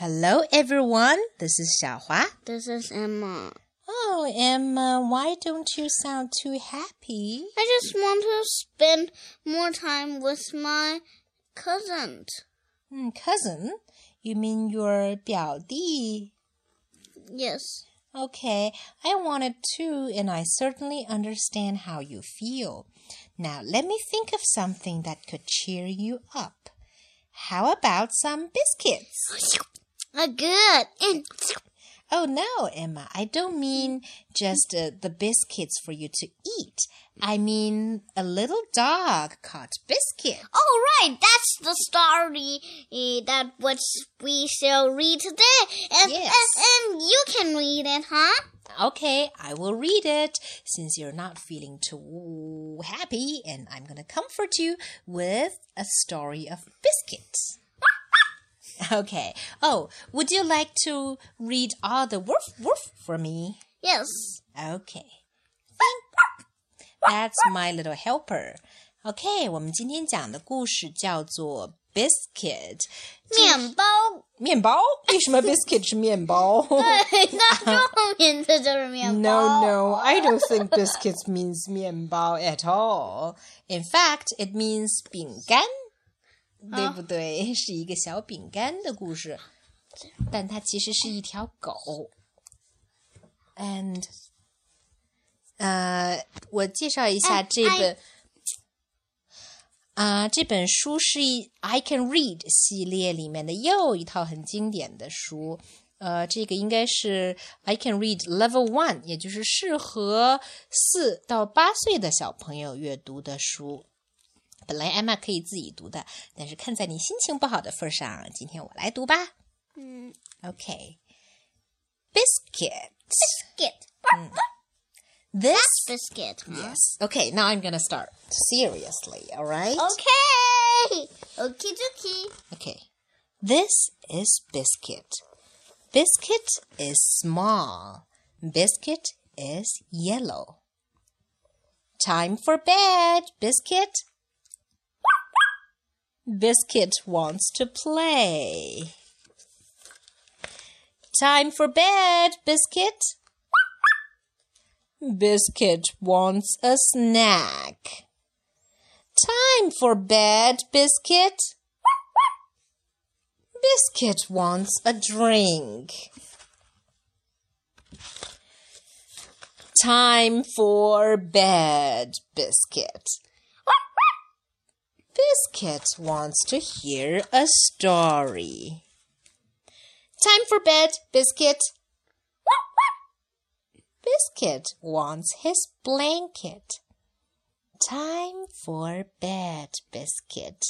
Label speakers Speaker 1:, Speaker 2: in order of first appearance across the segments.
Speaker 1: Hello, everyone. This is Xiaohua.
Speaker 2: This is Emma.
Speaker 1: Oh, Emma, why don't you sound too happy?
Speaker 2: I just want to spend more time with my cousin.
Speaker 1: Mm, cousin? You mean your 表弟?
Speaker 2: Yes.
Speaker 1: Okay, I wanted to, and I certainly understand how you feel. Now, let me think of something that could cheer you up. How about some biscuits?
Speaker 2: Uh, good. And
Speaker 1: Oh no, Emma, I don't mean just uh, the biscuits for you to eat. I mean a little dog called Biscuit.
Speaker 2: oh, right, that's the story eh, that what we shall read today. And,
Speaker 1: Yes.
Speaker 2: and, and you can read it, huh?
Speaker 1: Okay, I will read it since you're not feeling too happy, and I'm gonna comfort you with a story of biscuits. Okay. Oh, would you like to read all the woof woof for me?
Speaker 2: Yes.
Speaker 1: Okay. That's my little helper. OK，我们今天讲的故事叫做 Biscuit
Speaker 2: 面包。
Speaker 1: 面包。为什么 biscuit 是面包
Speaker 2: 对，那中文名字就是面包。
Speaker 1: ？No, no, I don't think biscuits means 面包 at all. In fact, it means 饼干， 对不对？是一个小饼干的故事，但它其实是一条狗。And 呃，我介绍一下这本啊、这本书是一 I Can Read 系列里面的又一套很经典的书。呃，这个应该是 I Can Read Level One，也就是适合四到八岁的小朋友阅读的书。本来艾玛可以自己读的，但是看在你心情不好的份上，今天我来读吧。
Speaker 2: 嗯
Speaker 1: OK，biscuit。
Speaker 2: ，biscuit。
Speaker 1: This
Speaker 2: biscuit. Huh?
Speaker 1: yes. Okay, now I'm gonna start seriously. All right.
Speaker 2: Okay. Okie dokie.
Speaker 1: Okay. This is Biscuit. Biscuit is small. Biscuit is yellow. Time for bed, Biscuit. Biscuit wants to play. Time for bed, Biscuit. Biscuit wants a snack. Time for bed, Biscuit. Biscuit wants a drink. Time for bed, Biscuit. Biscuit wants to hear a story. Time for bed, Biscuit. Biscuit wants his blanket. Time for bed, Biscuit.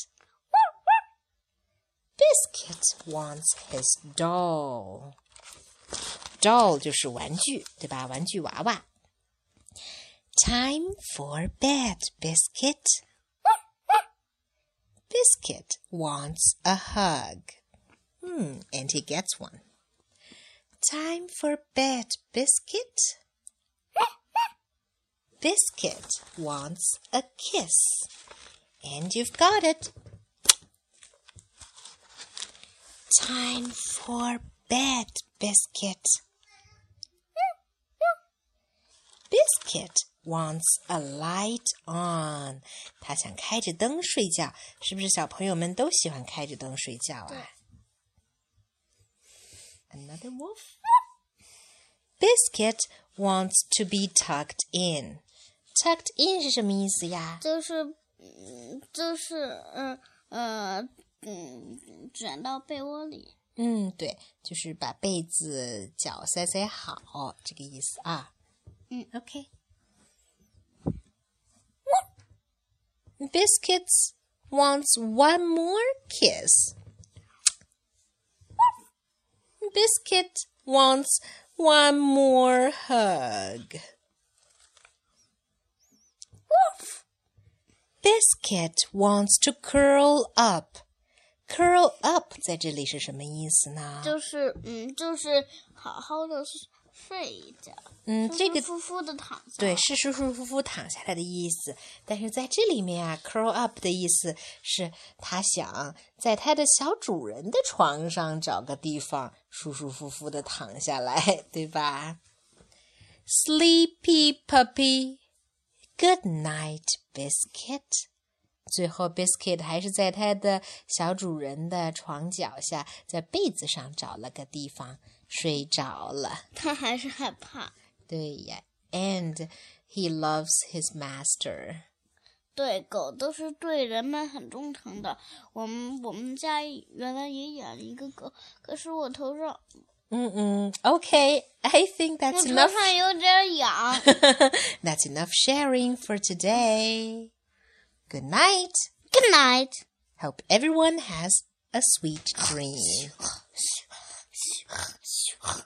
Speaker 1: Biscuit wants his doll. Doll 就是玩具，对吧？玩具娃娃。Time for bed, Biscuit. Biscuit wants a hug. Hmm, and he gets one. Time for bed, Biscuit. Biscuit wants a kiss. And you've got it. Time for bed, Biscuit. Biscuit wants a light on. 他想开着灯睡觉，是不是小朋友们都喜欢开着灯睡觉啊？Another wolf. Biscuit wants to be tucked in. Tucked in 是什么意思呀？
Speaker 2: 就是，嗯，就是，嗯呃，嗯，卷到被窝里。
Speaker 1: 嗯，对，就是把被子脚塞塞好，这个意思啊。
Speaker 2: 嗯
Speaker 1: ，OK。Biscuits wants one more kiss. Biscuit wants one more hug. Biscuit wants to curl up. Curl up 在这里是什么意思呢？
Speaker 2: 就是，嗯，就是好好的 睡一觉，
Speaker 1: 嗯，这个
Speaker 2: 舒服的躺下。
Speaker 1: 对，是舒舒服服躺下来的意思。但是在这里面啊，curl up 的意思是他想在他的小主人的床上找个地方舒舒服服的躺下来，对吧？Sleepy puppy, good night, biscuit. 最后，biscuit 还是在他的小主人的床脚下，在被子上找了个地方睡着了。
Speaker 2: 他还是害怕。
Speaker 1: 对呀，and he loves his master。
Speaker 2: 对，狗都是对人们很忠诚的。我们我们家原来也养了一个狗，可是我头上，
Speaker 1: 嗯嗯，OK，I think that's enough.
Speaker 2: 上有点痒。
Speaker 1: that's enough sharing for today. Good night.
Speaker 2: Good night.
Speaker 1: Hope everyone has a sweet dream.